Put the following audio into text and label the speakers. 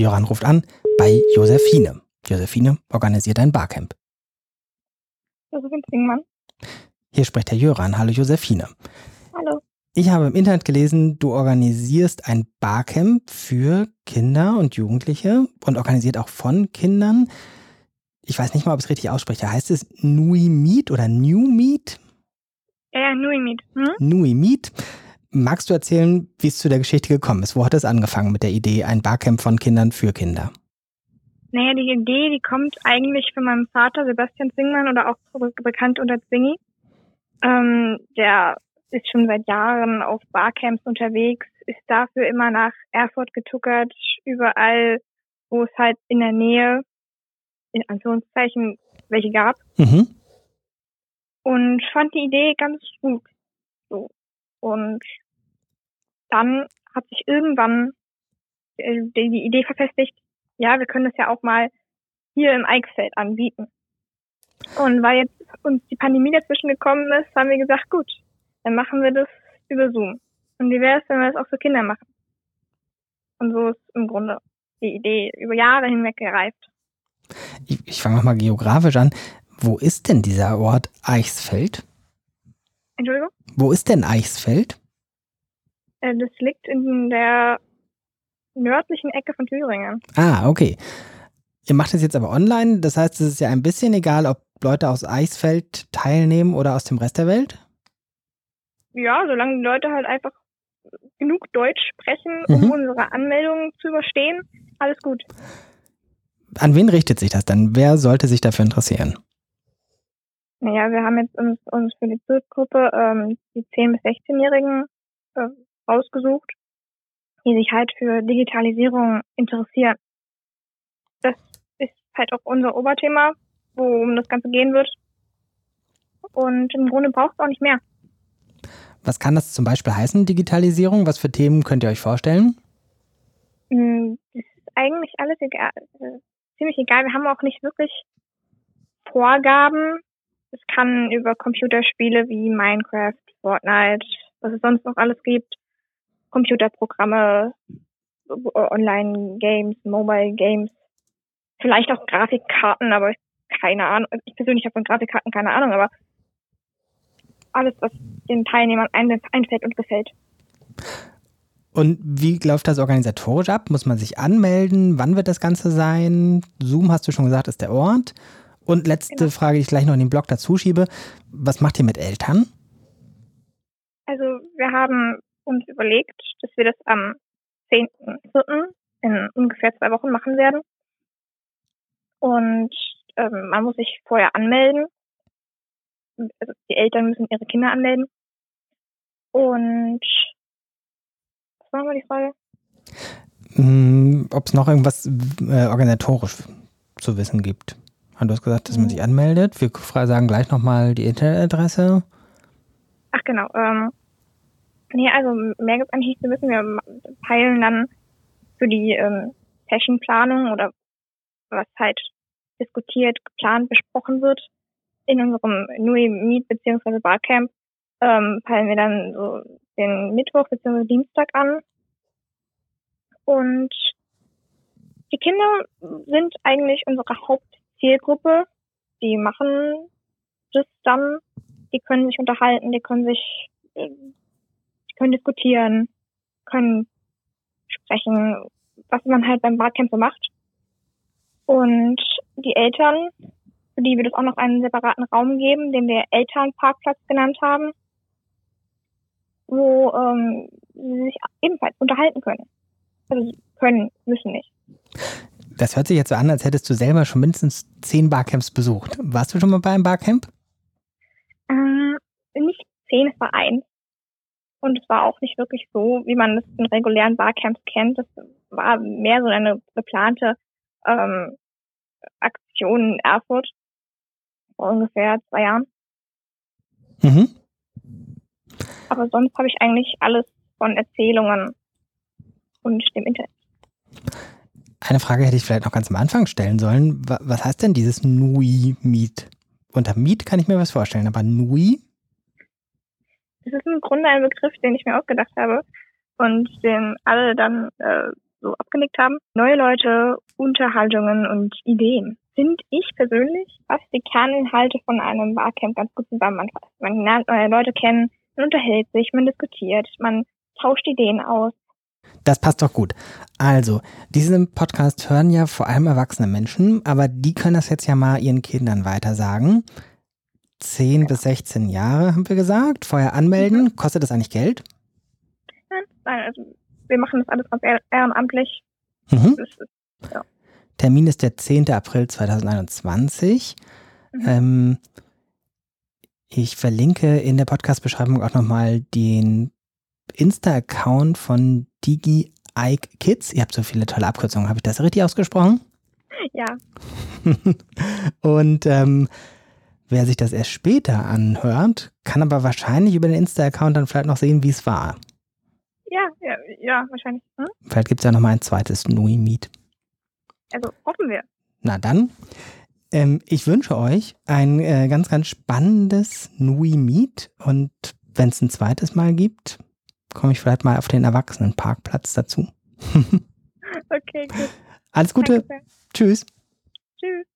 Speaker 1: Jöran ruft an bei Josephine. Josephine organisiert ein Barcamp.
Speaker 2: Josephine Zwingmann.
Speaker 1: Hier spricht Herr Jöran. Hallo Josephine.
Speaker 2: Hallo.
Speaker 1: Ich habe im Internet gelesen, du organisierst ein Barcamp für Kinder und Jugendliche und organisiert auch von Kindern. Ich weiß nicht mal, ob ich es richtig ausspreche. Heißt es Nui Meet oder New Meet?
Speaker 2: Ja, ja Nui Meet. Hm?
Speaker 1: Nui Meet. Magst du erzählen, wie es zu der Geschichte gekommen ist? Wo hat es angefangen mit der Idee, ein Barcamp von Kindern für Kinder?
Speaker 2: Naja, die Idee, die kommt eigentlich von meinem Vater, Sebastian Zwingmann, oder auch bekannt unter Zwingi. Ähm, der ist schon seit Jahren auf Barcamps unterwegs, ist dafür immer nach Erfurt getuckert, überall, wo es halt in der Nähe, in Anführungszeichen, welche gab.
Speaker 1: Mhm.
Speaker 2: Und fand die Idee ganz gut. So. Und dann hat sich irgendwann äh, die Idee verfestigt, ja, wir können das ja auch mal hier im Eichsfeld anbieten. Und weil jetzt uns die Pandemie dazwischen gekommen ist, haben wir gesagt, gut, dann machen wir das über Zoom. Und wie wäre es, wenn wir das auch für Kinder machen? Und so ist im Grunde die Idee über Jahre hinweg gereift.
Speaker 1: Ich, ich fange nochmal geografisch an. Wo ist denn dieser Ort Eichsfeld?
Speaker 2: Entschuldigung?
Speaker 1: Wo ist denn Eichsfeld?
Speaker 2: Äh, das liegt in der nördlichen Ecke von Thüringen.
Speaker 1: Ah, okay. Ihr macht es jetzt aber online, das heißt, es ist ja ein bisschen egal, ob Leute aus Eichsfeld teilnehmen oder aus dem Rest der Welt?
Speaker 2: Ja, solange die Leute halt einfach genug Deutsch sprechen, um mhm. unsere Anmeldung zu überstehen, alles gut.
Speaker 1: An wen richtet sich das dann? Wer sollte sich dafür interessieren?
Speaker 2: Naja, wir haben jetzt uns, uns für die Zielgruppe ähm, die 10- bis 16-Jährigen äh, ausgesucht, die sich halt für Digitalisierung interessieren. Das ist halt auch unser Oberthema, worum das Ganze gehen wird. Und im Grunde braucht es auch nicht mehr.
Speaker 1: Was kann das zum Beispiel heißen, Digitalisierung? Was für Themen könnt ihr euch vorstellen?
Speaker 2: Hm, das ist eigentlich alles egal. Ziemlich egal. Wir haben auch nicht wirklich Vorgaben. Es kann über Computerspiele wie Minecraft, Fortnite, was es sonst noch alles gibt, Computerprogramme, Online-Games, Mobile-Games, vielleicht auch Grafikkarten, aber keine Ahnung. Ich persönlich habe von Grafikkarten keine Ahnung, aber alles, was den Teilnehmern einfällt und gefällt.
Speaker 1: Und wie läuft das organisatorisch ab? Muss man sich anmelden? Wann wird das Ganze sein? Zoom, hast du schon gesagt, ist der Ort. Und letzte genau. Frage, die ich gleich noch in den Blog dazu schiebe. Was macht ihr mit Eltern?
Speaker 2: Also wir haben uns überlegt, dass wir das am 10.4. in ungefähr zwei Wochen machen werden. Und ähm, man muss sich vorher anmelden also die Eltern müssen ihre Kinder anmelden. Und was war nochmal die Frage?
Speaker 1: Hm, Ob es noch irgendwas äh, organisatorisch zu wissen gibt. Du hast gesagt, dass man hm. sich anmeldet. Wir sagen gleich nochmal die Internetadresse.
Speaker 2: Ach genau. Ähm, nee, also mehr gibt es eigentlich nicht zu wissen. Wir peilen dann für die ähm, Sessionplanung oder was halt diskutiert, geplant, besprochen wird, in unserem Nui Meet bzw. Barcamp ähm, peilen wir dann so den Mittwoch bzw. Dienstag an. Und die Kinder sind eigentlich unsere Hauptzielgruppe. Die machen das dann, die können sich unterhalten, die können sich, äh, können diskutieren, können sprechen, was man halt beim Barcamp so macht. Und die Eltern für die wird es auch noch einen separaten Raum geben, den wir Elternparkplatz genannt haben, wo ähm, sie sich ebenfalls unterhalten können. Also können, müssen nicht.
Speaker 1: Das hört sich jetzt so an, als hättest du selber schon mindestens zehn Barcamps besucht. Warst du schon mal bei einem Barcamp?
Speaker 2: Ähm, nicht zehn, es war eins. Und es war auch nicht wirklich so, wie man es in regulären Barcamps kennt. Das war mehr so eine geplante ähm, Aktion in Erfurt vor ungefähr zwei Jahren.
Speaker 1: Mhm.
Speaker 2: Aber sonst habe ich eigentlich alles von Erzählungen und dem Internet.
Speaker 1: Eine Frage hätte ich vielleicht noch ganz am Anfang stellen sollen. Was heißt denn dieses Nui Meet? Unter Meet kann ich mir was vorstellen, aber Nui?
Speaker 2: Das ist im Grunde ein Begriff, den ich mir ausgedacht habe und den alle dann äh, so abgelegt haben. Neue Leute, Unterhaltungen und Ideen. Finde ich persönlich, was die Kerninhalte von einem Barcamp ganz gut zusammenfasst. Man lernt neue Leute kennen, man unterhält sich, man diskutiert, man tauscht Ideen aus.
Speaker 1: Das passt doch gut. Also, diesen Podcast hören ja vor allem erwachsene Menschen, aber die können das jetzt ja mal ihren Kindern weitersagen. 10 bis 16 Jahre haben wir gesagt. Vorher anmelden. Mhm. Kostet das eigentlich Geld?
Speaker 2: Nein, also wir machen das alles ganz ehrenamtlich. Mhm.
Speaker 1: Ist, ja. Termin ist der 10. April 2021. Mhm. Ähm, ich verlinke in der Podcast-Beschreibung auch nochmal den Insta-Account von Digi Ike Kids. Ihr habt so viele tolle Abkürzungen. Habe ich das richtig ausgesprochen?
Speaker 2: Ja.
Speaker 1: Und ähm, wer sich das erst später anhört, kann aber wahrscheinlich über den Insta-Account dann vielleicht noch sehen, wie es war.
Speaker 2: Ja, ja, ja, wahrscheinlich. Hm?
Speaker 1: Vielleicht gibt es ja noch mal ein zweites Nui Meet.
Speaker 2: Also hoffen wir.
Speaker 1: Na dann. Ähm, ich wünsche euch ein äh, ganz, ganz spannendes Nui Meet und wenn es ein zweites Mal gibt, komme ich vielleicht mal auf den Erwachsenenparkplatz dazu.
Speaker 2: okay, gut.
Speaker 1: Alles Gute. Tschüss.
Speaker 2: Tschüss.